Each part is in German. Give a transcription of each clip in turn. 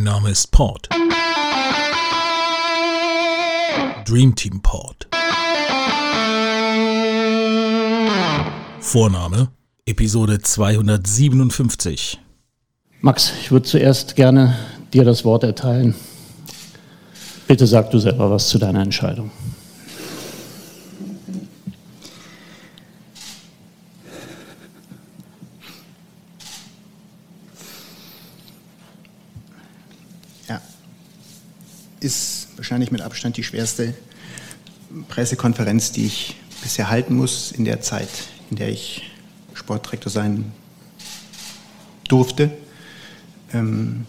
Mein Name ist Port. Dream Team Port. Vorname Episode 257. Max, ich würde zuerst gerne dir das Wort erteilen. Bitte sag du selber was zu deiner Entscheidung. Ja, ist wahrscheinlich mit Abstand die schwerste Pressekonferenz, die ich bisher halten muss in der Zeit, in der ich Sportdirektor sein durfte. Ähm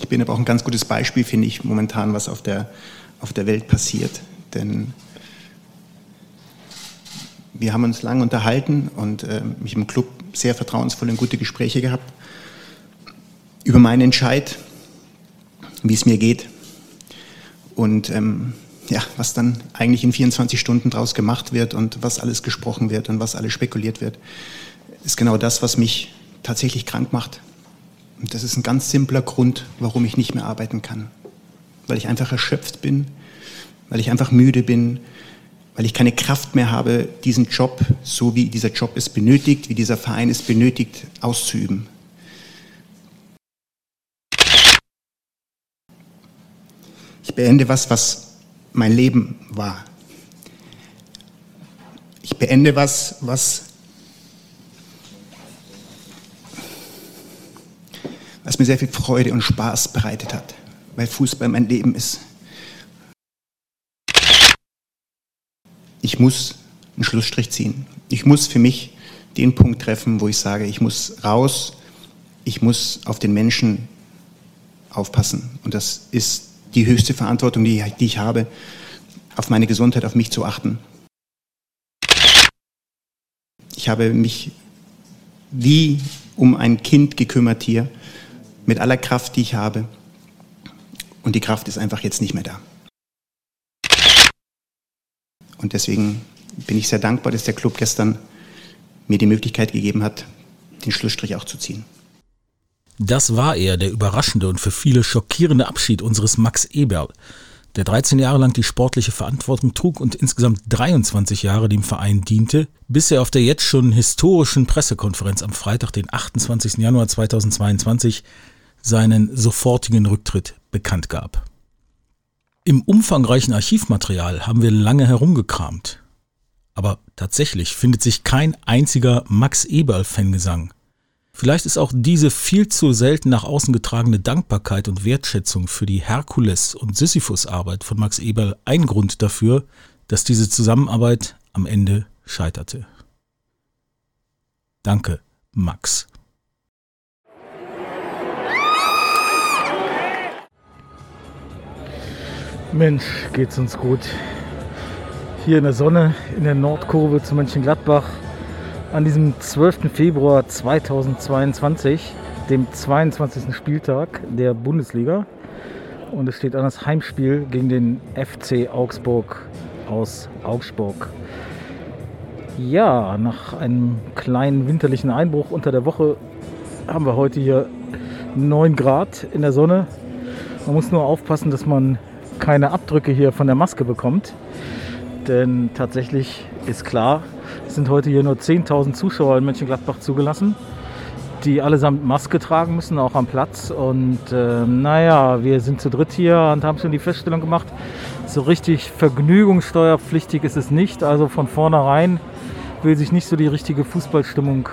ich bin aber auch ein ganz gutes Beispiel, finde ich, momentan, was auf der, auf der Welt passiert. Denn wir haben uns lange unterhalten und äh, mich im Club sehr vertrauensvoll und gute Gespräche gehabt über meinen Entscheid, wie es mir geht und ähm, ja, was dann eigentlich in 24 Stunden draus gemacht wird und was alles gesprochen wird und was alles spekuliert wird, ist genau das, was mich tatsächlich krank macht. Und das ist ein ganz simpler Grund, warum ich nicht mehr arbeiten kann. Weil ich einfach erschöpft bin, weil ich einfach müde bin, weil ich keine Kraft mehr habe, diesen Job, so wie dieser Job es benötigt, wie dieser Verein es benötigt, auszuüben. Beende was, was mein Leben war. Ich beende was, was, was mir sehr viel Freude und Spaß bereitet hat, weil Fußball mein Leben ist. Ich muss einen Schlussstrich ziehen. Ich muss für mich den Punkt treffen, wo ich sage, ich muss raus, ich muss auf den Menschen aufpassen. Und das ist die höchste Verantwortung, die, die ich habe, auf meine Gesundheit, auf mich zu achten. Ich habe mich wie um ein Kind gekümmert hier, mit aller Kraft, die ich habe. Und die Kraft ist einfach jetzt nicht mehr da. Und deswegen bin ich sehr dankbar, dass der Club gestern mir die Möglichkeit gegeben hat, den Schlussstrich auch zu ziehen. Das war er, der überraschende und für viele schockierende Abschied unseres Max Eberl, der 13 Jahre lang die sportliche Verantwortung trug und insgesamt 23 Jahre dem Verein diente, bis er auf der jetzt schon historischen Pressekonferenz am Freitag, den 28. Januar 2022, seinen sofortigen Rücktritt bekannt gab. Im umfangreichen Archivmaterial haben wir lange herumgekramt. Aber tatsächlich findet sich kein einziger Max Eberl-Fangesang Vielleicht ist auch diese viel zu selten nach außen getragene Dankbarkeit und Wertschätzung für die Herkules- und Sisyphus-Arbeit von Max Eberl ein Grund dafür, dass diese Zusammenarbeit am Ende scheiterte. Danke, Max. Mensch, geht's uns gut. Hier in der Sonne, in der Nordkurve zu Mönchengladbach an diesem 12. Februar 2022, dem 22. Spieltag der Bundesliga. Und es steht an das Heimspiel gegen den FC Augsburg aus Augsburg. Ja, nach einem kleinen winterlichen Einbruch unter der Woche haben wir heute hier 9 Grad in der Sonne. Man muss nur aufpassen, dass man keine Abdrücke hier von der Maske bekommt. Denn tatsächlich ist klar, sind heute hier nur 10.000 Zuschauer in Mönchengladbach zugelassen, die allesamt Maske tragen müssen, auch am Platz. Und äh, naja, wir sind zu dritt hier und haben schon die Feststellung gemacht, so richtig vergnügungssteuerpflichtig ist es nicht. Also von vornherein will sich nicht so die richtige Fußballstimmung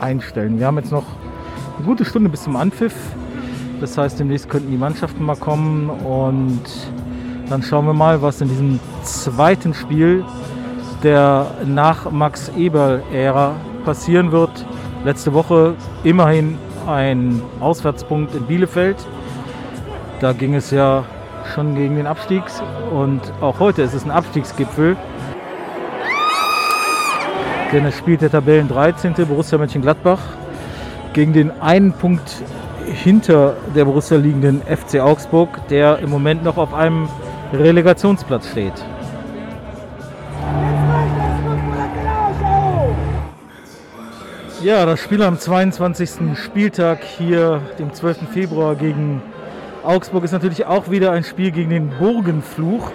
einstellen. Wir haben jetzt noch eine gute Stunde bis zum Anpfiff. Das heißt, demnächst könnten die Mannschaften mal kommen und dann schauen wir mal, was in diesem zweiten Spiel der nach Max Eberl-Ära passieren wird. Letzte Woche immerhin ein Auswärtspunkt in Bielefeld. Da ging es ja schon gegen den Abstieg und auch heute ist es ein Abstiegsgipfel. Denn es spielt der Tabellen 13. Borussia Mönchengladbach gegen den einen Punkt hinter der Borussia liegenden FC Augsburg, der im Moment noch auf einem Relegationsplatz steht. Ja, das Spiel am 22. Spieltag hier, dem 12. Februar gegen Augsburg, ist natürlich auch wieder ein Spiel gegen den Burgenfluch,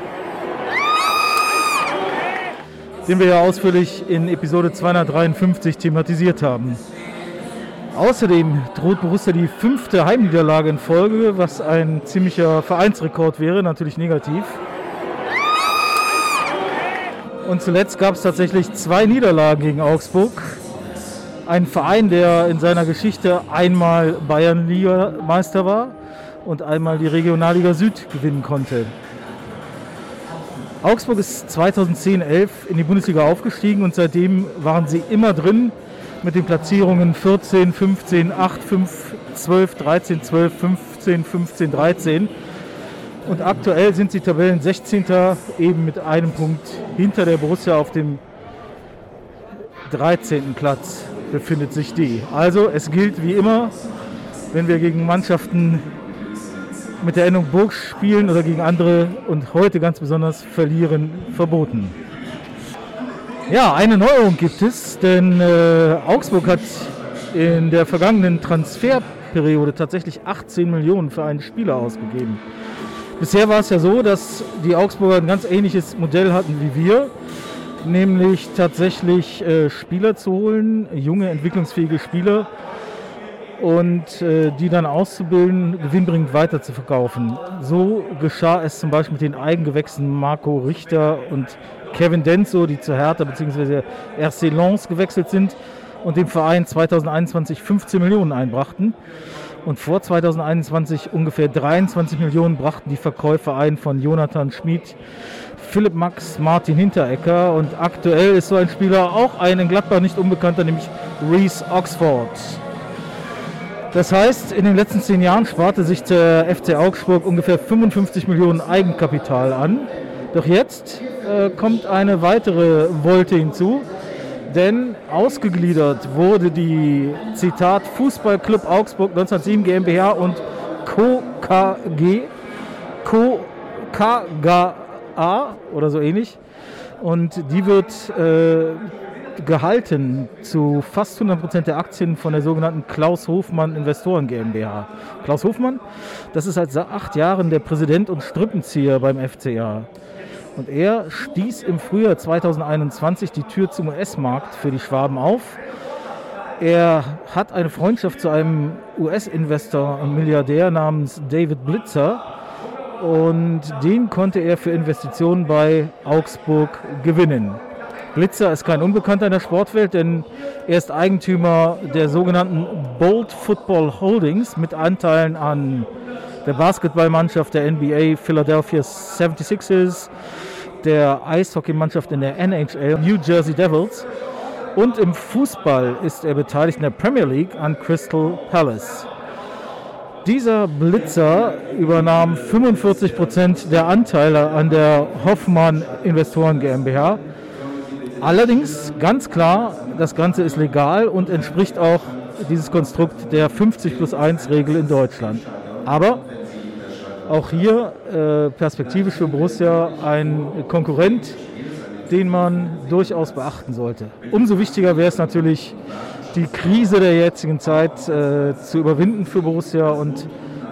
den wir ja ausführlich in Episode 253 thematisiert haben. Außerdem droht Borussia die fünfte Heimniederlage in Folge, was ein ziemlicher Vereinsrekord wäre, natürlich negativ. Und zuletzt gab es tatsächlich zwei Niederlagen gegen Augsburg ein Verein, der in seiner Geschichte einmal Bayernliga-Meister war und einmal die Regionalliga Süd gewinnen konnte. Augsburg ist 2010-11 in die Bundesliga aufgestiegen und seitdem waren sie immer drin mit den Platzierungen 14, 15, 8, 5, 12, 13, 12, 15, 15, 13. Und aktuell sind sie Tabellen 16. eben mit einem Punkt hinter der Borussia auf dem 13. Platz befindet sich die. Also es gilt wie immer, wenn wir gegen Mannschaften mit der Endung Burg spielen oder gegen andere und heute ganz besonders verlieren, verboten. Ja, eine Neuerung gibt es, denn äh, Augsburg hat in der vergangenen Transferperiode tatsächlich 18 Millionen für einen Spieler ausgegeben. Bisher war es ja so, dass die Augsburger ein ganz ähnliches Modell hatten wie wir nämlich tatsächlich äh, Spieler zu holen, junge, entwicklungsfähige Spieler und äh, die dann auszubilden, gewinnbringend weiter zu verkaufen. So geschah es zum Beispiel mit den Eigengewächsen Marco Richter und Kevin Denso, die zu Hertha bzw. RC Lens gewechselt sind und dem Verein 2021 15 Millionen einbrachten. Und vor 2021 ungefähr 23 Millionen brachten die Verkäufe ein von Jonathan Schmid, Philipp Max, Martin Hinterecker und aktuell ist so ein Spieler auch ein in Gladbach nicht unbekannter, nämlich Reese Oxford. Das heißt, in den letzten zehn Jahren sparte sich der FC Augsburg ungefähr 55 Millionen Eigenkapital an. Doch jetzt äh, kommt eine weitere Wolte hinzu, denn ausgegliedert wurde die Zitat Fußballclub Augsburg 1907 GmbH und Co. KG, Co. KG A oder so ähnlich. Und die wird äh, gehalten zu fast 100% der Aktien von der sogenannten Klaus Hofmann Investoren GmbH. Klaus Hofmann, das ist seit acht Jahren der Präsident und Strippenzieher beim FCA. Und er stieß im Frühjahr 2021 die Tür zum US-Markt für die Schwaben auf. Er hat eine Freundschaft zu einem US-Investor und Milliardär namens David Blitzer und den konnte er für Investitionen bei Augsburg gewinnen. Blitzer ist kein Unbekannter in der Sportwelt, denn er ist Eigentümer der sogenannten Bold Football Holdings mit Anteilen an der Basketballmannschaft der NBA Philadelphia 76ers, der Eishockeymannschaft in der NHL New Jersey Devils und im Fußball ist er beteiligt in der Premier League an Crystal Palace. Dieser Blitzer übernahm 45 Prozent der Anteile an der Hoffmann Investoren GmbH. Allerdings ganz klar, das Ganze ist legal und entspricht auch dieses Konstrukt der 50 plus 1 Regel in Deutschland. Aber auch hier äh, perspektivisch für Borussia ein Konkurrent, den man durchaus beachten sollte. Umso wichtiger wäre es natürlich, die Krise der jetzigen Zeit äh, zu überwinden für Borussia und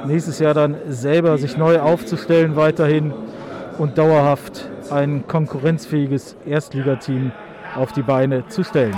nächstes Jahr dann selber sich neu aufzustellen weiterhin und dauerhaft ein konkurrenzfähiges Erstligateam auf die Beine zu stellen.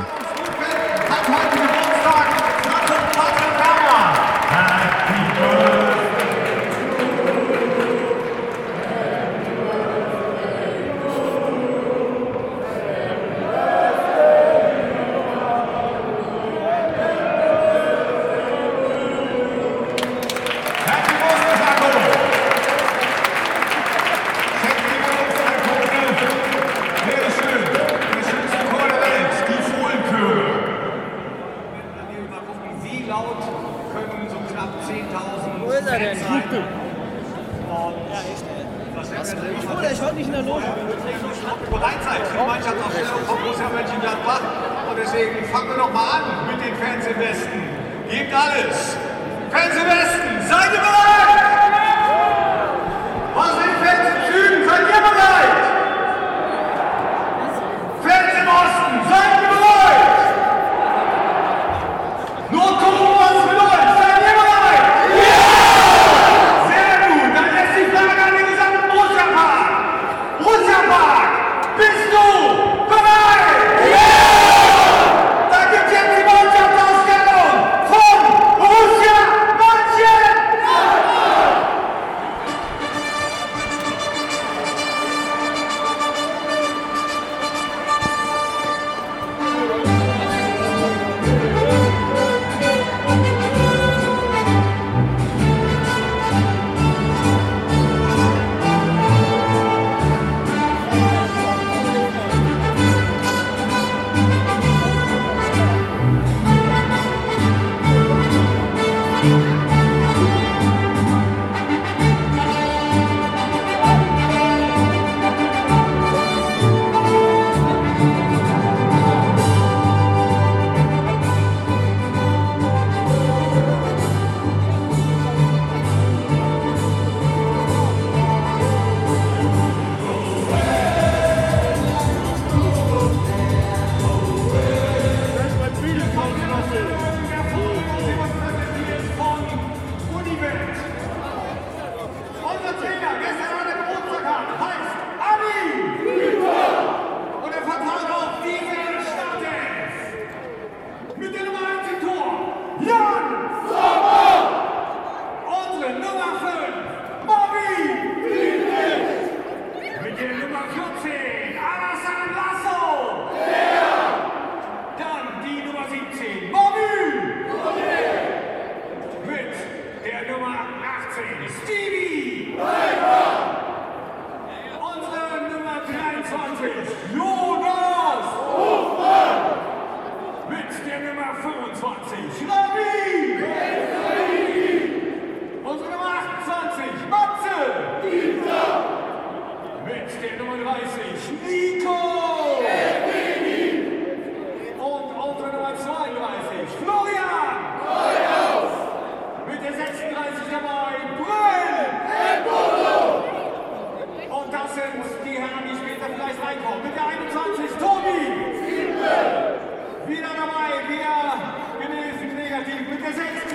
laut können so knapp 10.000. Wo ist er denn? Ich wurde ich heute nicht in der Loge. Bereit seid für die Mannschaftsaufstellung von Borussia Mönchengladbach. Und deswegen fangen wir nochmal an mit den Fans im Westen. Gebt alles! Fans im Westen, seid ihr bereit? presents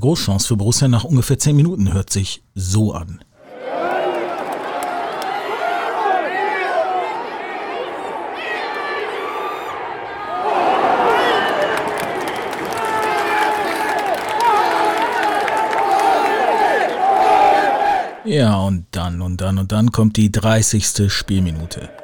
erste Großchance für Borussia nach ungefähr 10 Minuten hört sich so an. Ja, und dann und dann und dann kommt die 30. Spielminute.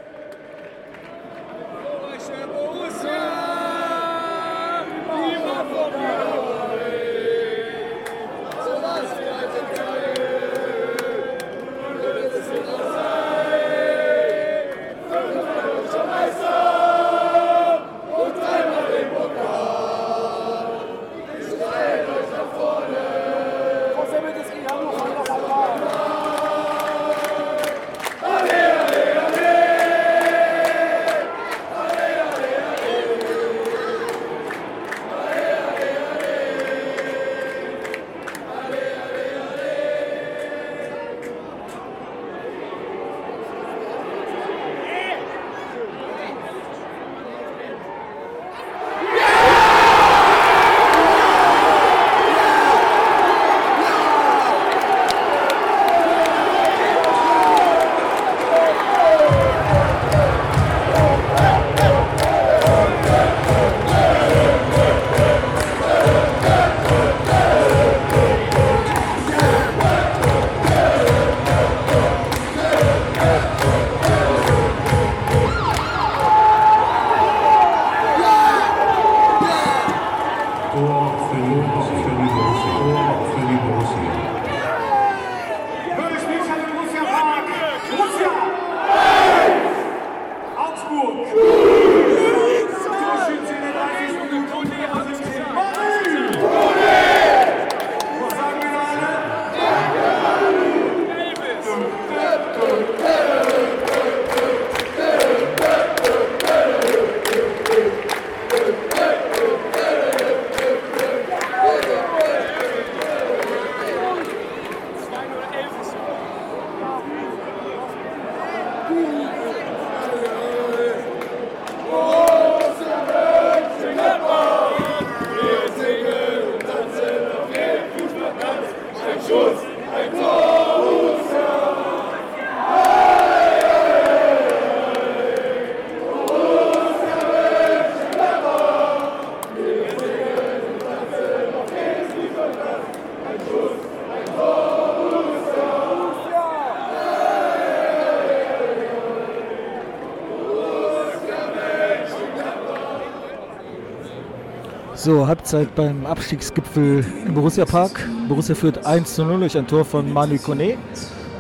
So, Halbzeit beim Abstiegsgipfel im Borussia Park. Borussia führt 1 zu 0 durch ein Tor von Manu Kone.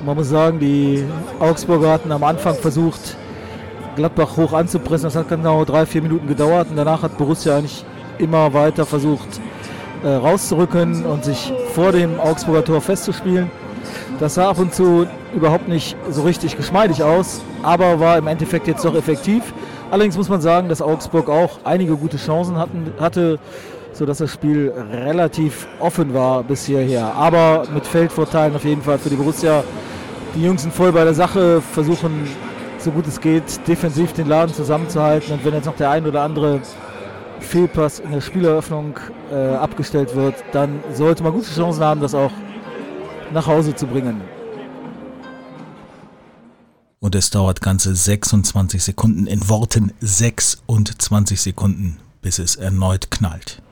Man muss sagen, die Augsburger hatten am Anfang versucht, Gladbach hoch anzupressen. Das hat genau drei, vier Minuten gedauert und danach hat Borussia eigentlich immer weiter versucht äh, rauszurücken und sich vor dem Augsburger Tor festzuspielen. Das sah ab und zu überhaupt nicht so richtig geschmeidig aus, aber war im Endeffekt jetzt doch effektiv. Allerdings muss man sagen, dass Augsburg auch einige gute Chancen hatten, hatte, sodass das Spiel relativ offen war bis hierher. Aber mit Feldvorteilen auf jeden Fall für die Borussia. Die Jungs sind voll bei der Sache, versuchen so gut es geht, defensiv den Laden zusammenzuhalten. Und wenn jetzt noch der ein oder andere Fehlpass in der Spieleröffnung äh, abgestellt wird, dann sollte man gute Chancen haben, das auch nach Hause zu bringen. Und es dauert ganze 26 Sekunden, in Worten 26 Sekunden, bis es erneut knallt.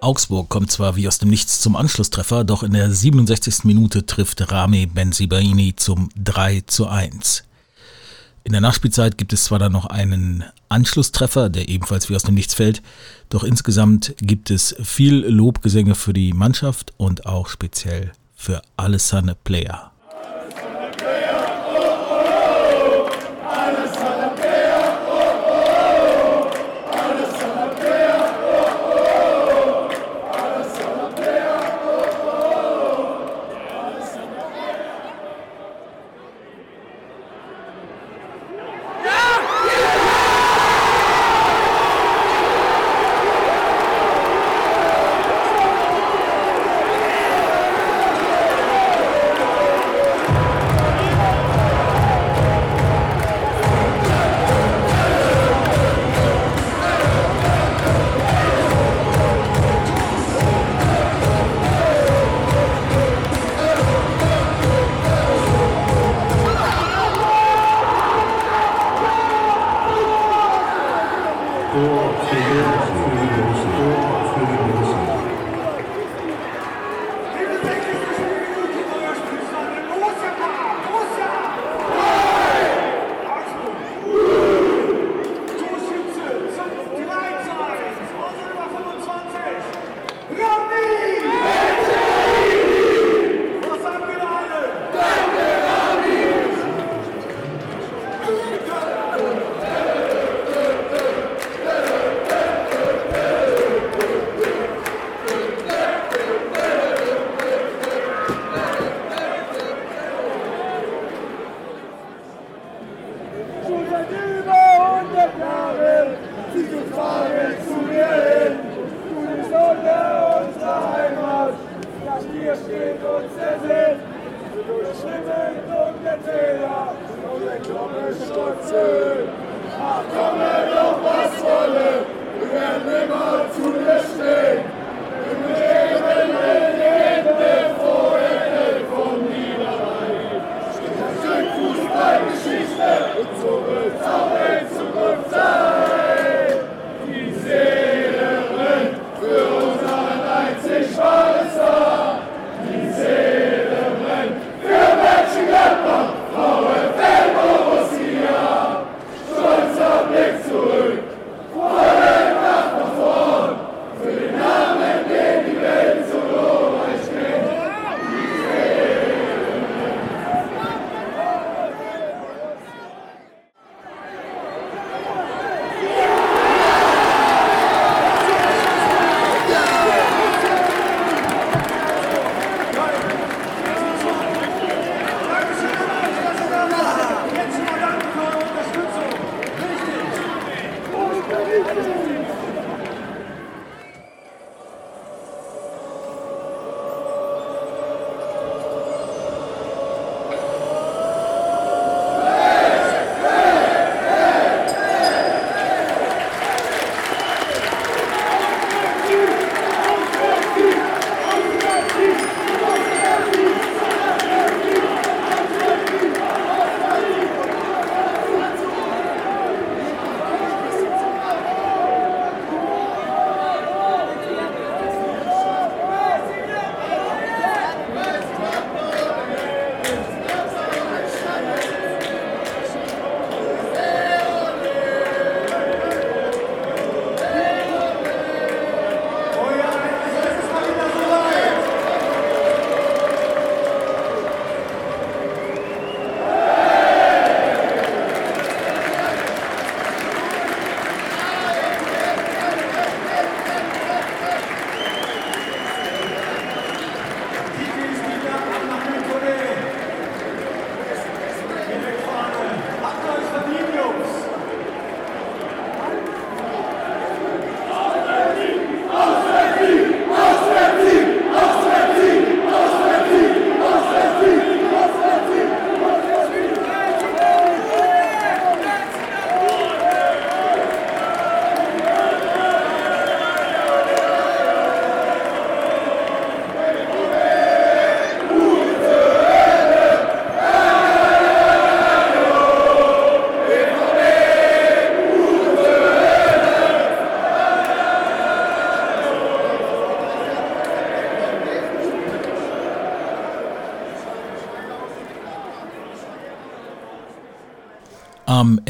Augsburg kommt zwar wie aus dem Nichts zum Anschlusstreffer, doch in der 67. Minute trifft Rami Benzibaini zum 3 zu 1. In der Nachspielzeit gibt es zwar dann noch einen Anschlusstreffer, der ebenfalls wie aus dem Nichts fällt, doch insgesamt gibt es viel Lobgesänge für die Mannschaft und auch speziell für Alessandro Player.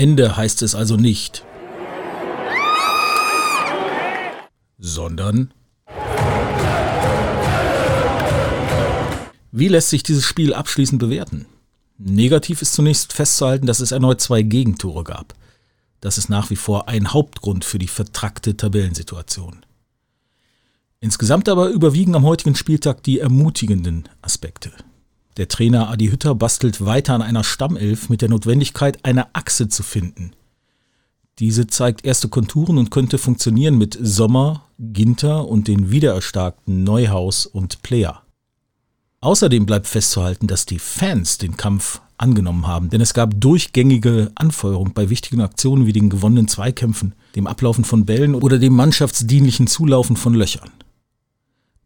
Ende heißt es also nicht, sondern Wie lässt sich dieses Spiel abschließend bewerten? Negativ ist zunächst festzuhalten, dass es erneut zwei Gegentore gab. Das ist nach wie vor ein Hauptgrund für die vertrackte Tabellensituation. Insgesamt aber überwiegen am heutigen Spieltag die ermutigenden Aspekte. Der Trainer Adi Hütter bastelt weiter an einer Stammelf mit der Notwendigkeit, eine Achse zu finden. Diese zeigt erste Konturen und könnte funktionieren mit Sommer, Ginter und den wiedererstarkten Neuhaus und Player. Außerdem bleibt festzuhalten, dass die Fans den Kampf angenommen haben, denn es gab durchgängige Anfeuerung bei wichtigen Aktionen wie den gewonnenen Zweikämpfen, dem Ablaufen von Bällen oder dem mannschaftsdienlichen Zulaufen von Löchern.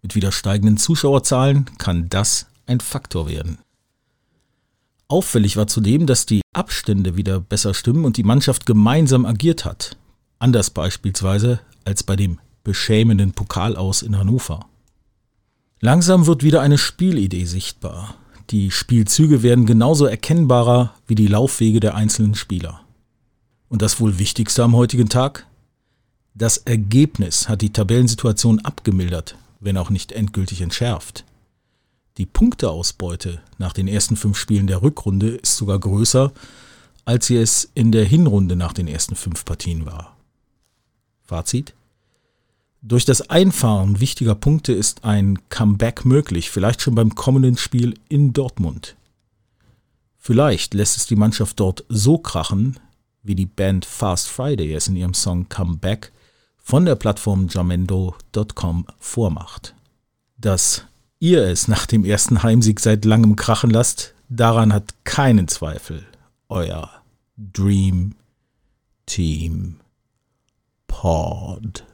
Mit wieder steigenden Zuschauerzahlen kann das ein Faktor werden. Auffällig war zudem, dass die Abstände wieder besser stimmen und die Mannschaft gemeinsam agiert hat. Anders beispielsweise als bei dem beschämenden Pokalaus in Hannover. Langsam wird wieder eine Spielidee sichtbar. Die Spielzüge werden genauso erkennbarer wie die Laufwege der einzelnen Spieler. Und das wohl Wichtigste am heutigen Tag? Das Ergebnis hat die Tabellensituation abgemildert, wenn auch nicht endgültig entschärft. Die Punkteausbeute nach den ersten fünf Spielen der Rückrunde ist sogar größer, als sie es in der Hinrunde nach den ersten fünf Partien war. Fazit? Durch das Einfahren wichtiger Punkte ist ein Comeback möglich, vielleicht schon beim kommenden Spiel in Dortmund. Vielleicht lässt es die Mannschaft dort so krachen, wie die Band Fast Friday es in ihrem Song Comeback von der Plattform jamendo.com vormacht. Dass ihr es nach dem ersten Heimsieg seit langem krachen lasst, daran hat keinen Zweifel euer Dream Team Pod.